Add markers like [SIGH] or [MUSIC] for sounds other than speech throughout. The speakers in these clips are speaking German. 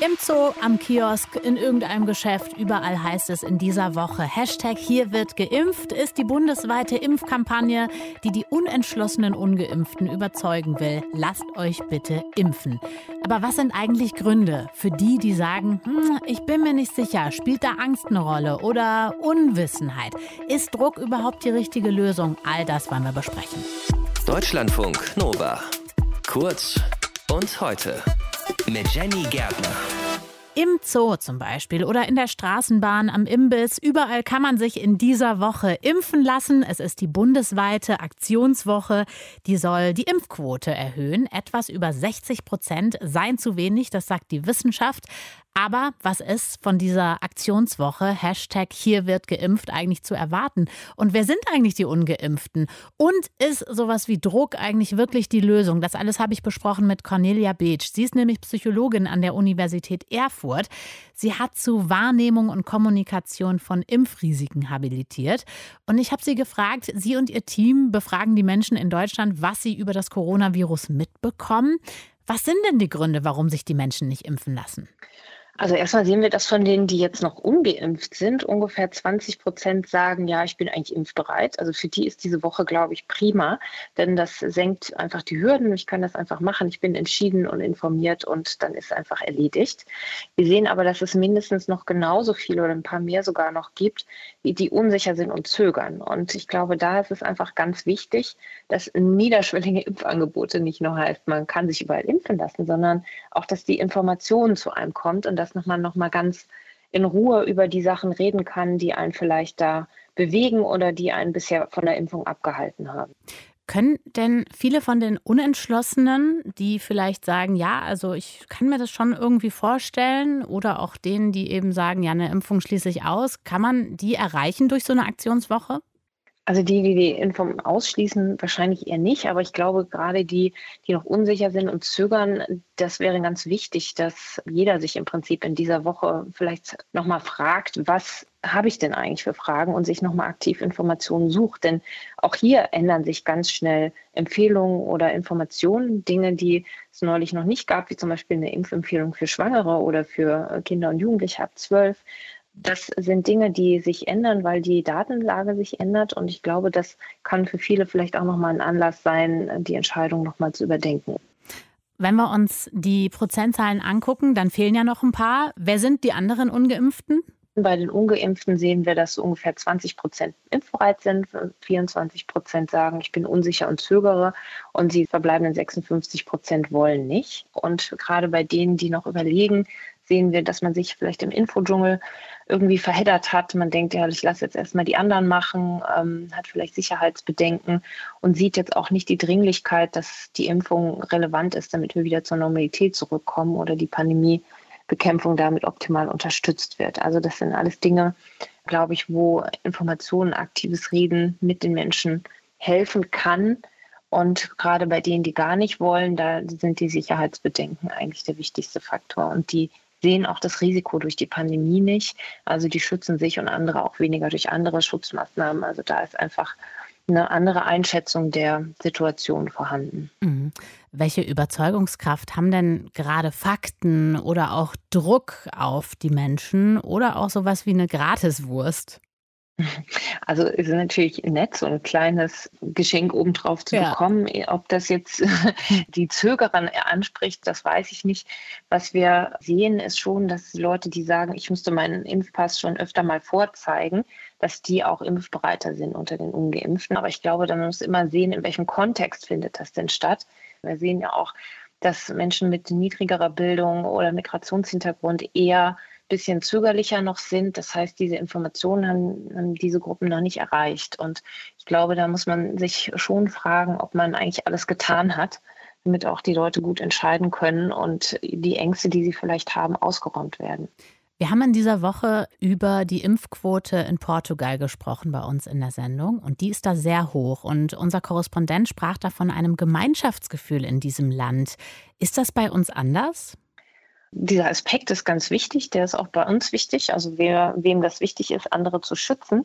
Im Zoo, am Kiosk, in irgendeinem Geschäft, überall heißt es in dieser Woche Hashtag hier wird geimpft ist die bundesweite Impfkampagne, die die unentschlossenen Ungeimpften überzeugen will. Lasst euch bitte impfen. Aber was sind eigentlich Gründe für die, die sagen, hm, ich bin mir nicht sicher, spielt da Angst eine Rolle oder Unwissenheit? Ist Druck überhaupt die richtige Lösung? All das wollen wir besprechen. Deutschlandfunk Nova. Kurz und heute mit Jenny Gärtner. Im Zoo zum Beispiel oder in der Straßenbahn, am Imbiss. Überall kann man sich in dieser Woche impfen lassen. Es ist die bundesweite Aktionswoche. Die soll die Impfquote erhöhen. Etwas über 60 Prozent seien zu wenig, das sagt die Wissenschaft. Aber was ist von dieser Aktionswoche, Hashtag hier wird geimpft, eigentlich zu erwarten? Und wer sind eigentlich die Ungeimpften? Und ist sowas wie Druck eigentlich wirklich die Lösung? Das alles habe ich besprochen mit Cornelia Beetsch. Sie ist nämlich Psychologin an der Universität Erfurt. Sie hat zu Wahrnehmung und Kommunikation von Impfrisiken habilitiert. Und ich habe sie gefragt, sie und ihr Team befragen die Menschen in Deutschland, was sie über das Coronavirus mitbekommen. Was sind denn die Gründe, warum sich die Menschen nicht impfen lassen? Also erstmal sehen wir, dass von denen, die jetzt noch ungeimpft sind, ungefähr 20 Prozent sagen, ja, ich bin eigentlich impfbereit. Also für die ist diese Woche, glaube ich, prima, denn das senkt einfach die Hürden. Ich kann das einfach machen. Ich bin entschieden und informiert und dann ist einfach erledigt. Wir sehen aber, dass es mindestens noch genauso viele oder ein paar mehr sogar noch gibt, die, die unsicher sind und zögern. Und ich glaube, da ist es einfach ganz wichtig, dass niederschwellige Impfangebote nicht nur heißt, man kann sich überall impfen lassen, sondern auch, dass die Information zu einem kommt und dass man noch mal ganz in Ruhe über die Sachen reden kann, die einen vielleicht da bewegen oder die einen bisher von der Impfung abgehalten haben. Können denn viele von den Unentschlossenen, die vielleicht sagen, ja, also ich kann mir das schon irgendwie vorstellen, oder auch denen, die eben sagen, ja, eine Impfung schließe ich aus, kann man die erreichen durch so eine Aktionswoche? Also die, die die Impfung ausschließen, wahrscheinlich eher nicht. Aber ich glaube, gerade die, die noch unsicher sind und zögern, das wäre ganz wichtig, dass jeder sich im Prinzip in dieser Woche vielleicht nochmal fragt, was habe ich denn eigentlich für Fragen und sich nochmal aktiv Informationen sucht. Denn auch hier ändern sich ganz schnell Empfehlungen oder Informationen, Dinge, die es neulich noch nicht gab, wie zum Beispiel eine Impfempfehlung für Schwangere oder für Kinder und Jugendliche ab zwölf das sind Dinge, die sich ändern, weil die Datenlage sich ändert. Und ich glaube, das kann für viele vielleicht auch nochmal ein Anlass sein, die Entscheidung nochmal zu überdenken. Wenn wir uns die Prozentzahlen angucken, dann fehlen ja noch ein paar. Wer sind die anderen Ungeimpften? Bei den Ungeimpften sehen wir, dass ungefähr 20 Prozent impfbereit sind. 24 Prozent sagen, ich bin unsicher und zögere. Und die verbleibenden 56 Prozent wollen nicht. Und gerade bei denen, die noch überlegen, sehen wir, dass man sich vielleicht im Infodschungel irgendwie verheddert hat. Man denkt, ja, ich lasse jetzt erstmal die anderen machen, ähm, hat vielleicht Sicherheitsbedenken und sieht jetzt auch nicht die Dringlichkeit, dass die Impfung relevant ist, damit wir wieder zur Normalität zurückkommen oder die Pandemiebekämpfung damit optimal unterstützt wird. Also das sind alles Dinge, glaube ich, wo Informationen, aktives Reden mit den Menschen helfen kann. Und gerade bei denen, die gar nicht wollen, da sind die Sicherheitsbedenken eigentlich der wichtigste Faktor. Und die sehen auch das Risiko durch die Pandemie nicht. Also die schützen sich und andere auch weniger durch andere Schutzmaßnahmen. Also da ist einfach eine andere Einschätzung der Situation vorhanden. Mhm. Welche Überzeugungskraft haben denn gerade Fakten oder auch Druck auf die Menschen oder auch sowas wie eine Gratiswurst? Also es ist natürlich nett, so ein kleines Geschenk obendrauf zu ja. bekommen. Ob das jetzt [LAUGHS] die Zögerer anspricht, das weiß ich nicht. Was wir sehen, ist schon, dass die Leute, die sagen, ich müsste meinen Impfpass schon öfter mal vorzeigen, dass die auch impfbereiter sind unter den Ungeimpften. Aber ich glaube, man muss immer sehen, in welchem Kontext findet das denn statt. Wir sehen ja auch, dass Menschen mit niedrigerer Bildung oder Migrationshintergrund eher bisschen zögerlicher noch sind. Das heißt, diese Informationen haben, haben diese Gruppen noch nicht erreicht. Und ich glaube, da muss man sich schon fragen, ob man eigentlich alles getan hat, damit auch die Leute gut entscheiden können und die Ängste, die sie vielleicht haben, ausgeräumt werden. Wir haben in dieser Woche über die Impfquote in Portugal gesprochen bei uns in der Sendung und die ist da sehr hoch und unser Korrespondent sprach da von einem Gemeinschaftsgefühl in diesem Land. Ist das bei uns anders? Dieser Aspekt ist ganz wichtig, der ist auch bei uns wichtig. Also wer, wem das wichtig ist, andere zu schützen,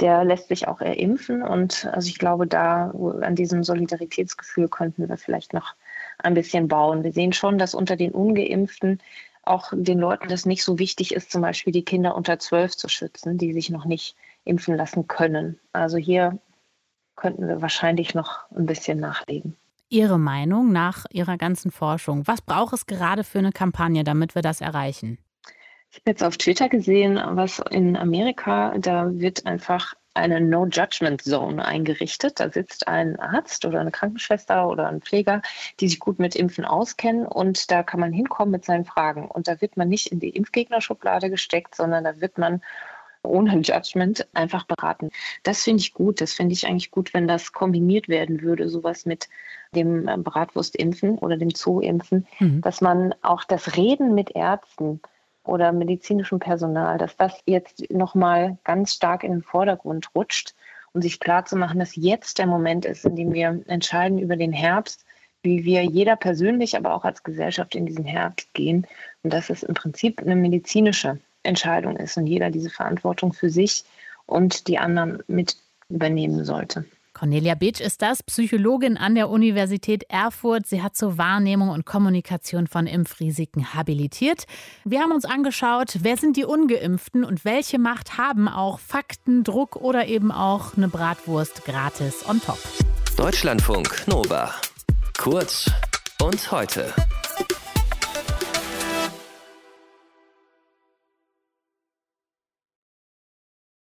der lässt sich auch erimpfen. Und also ich glaube, da an diesem Solidaritätsgefühl könnten wir vielleicht noch ein bisschen bauen. Wir sehen schon, dass unter den Ungeimpften auch den Leuten das nicht so wichtig ist, zum Beispiel die Kinder unter zwölf zu schützen, die sich noch nicht impfen lassen können. Also hier könnten wir wahrscheinlich noch ein bisschen nachlegen. Ihre Meinung nach Ihrer ganzen Forschung? Was braucht es gerade für eine Kampagne, damit wir das erreichen? Ich habe jetzt auf Twitter gesehen, was in Amerika, da wird einfach eine No-Judgment-Zone eingerichtet. Da sitzt ein Arzt oder eine Krankenschwester oder ein Pfleger, die sich gut mit Impfen auskennen und da kann man hinkommen mit seinen Fragen. Und da wird man nicht in die Impfgegnerschublade gesteckt, sondern da wird man ohne Judgment einfach beraten. Das finde ich gut. Das finde ich eigentlich gut, wenn das kombiniert werden würde, sowas mit dem Bratwurstimpfen oder dem Zooimpfen, mhm. dass man auch das Reden mit Ärzten oder medizinischem Personal, dass das jetzt nochmal ganz stark in den Vordergrund rutscht und sich klar zu machen, dass jetzt der Moment ist, in dem wir entscheiden über den Herbst, wie wir jeder persönlich, aber auch als Gesellschaft in diesen Herbst gehen und dass es im Prinzip eine medizinische Entscheidung ist und jeder diese Verantwortung für sich und die anderen mit übernehmen sollte. Cornelia Beetsch ist das, Psychologin an der Universität Erfurt. Sie hat zur Wahrnehmung und Kommunikation von Impfrisiken habilitiert. Wir haben uns angeschaut, wer sind die Ungeimpften und welche Macht haben auch Fakten, Druck oder eben auch eine Bratwurst gratis on top. Deutschlandfunk Nova. Kurz und heute.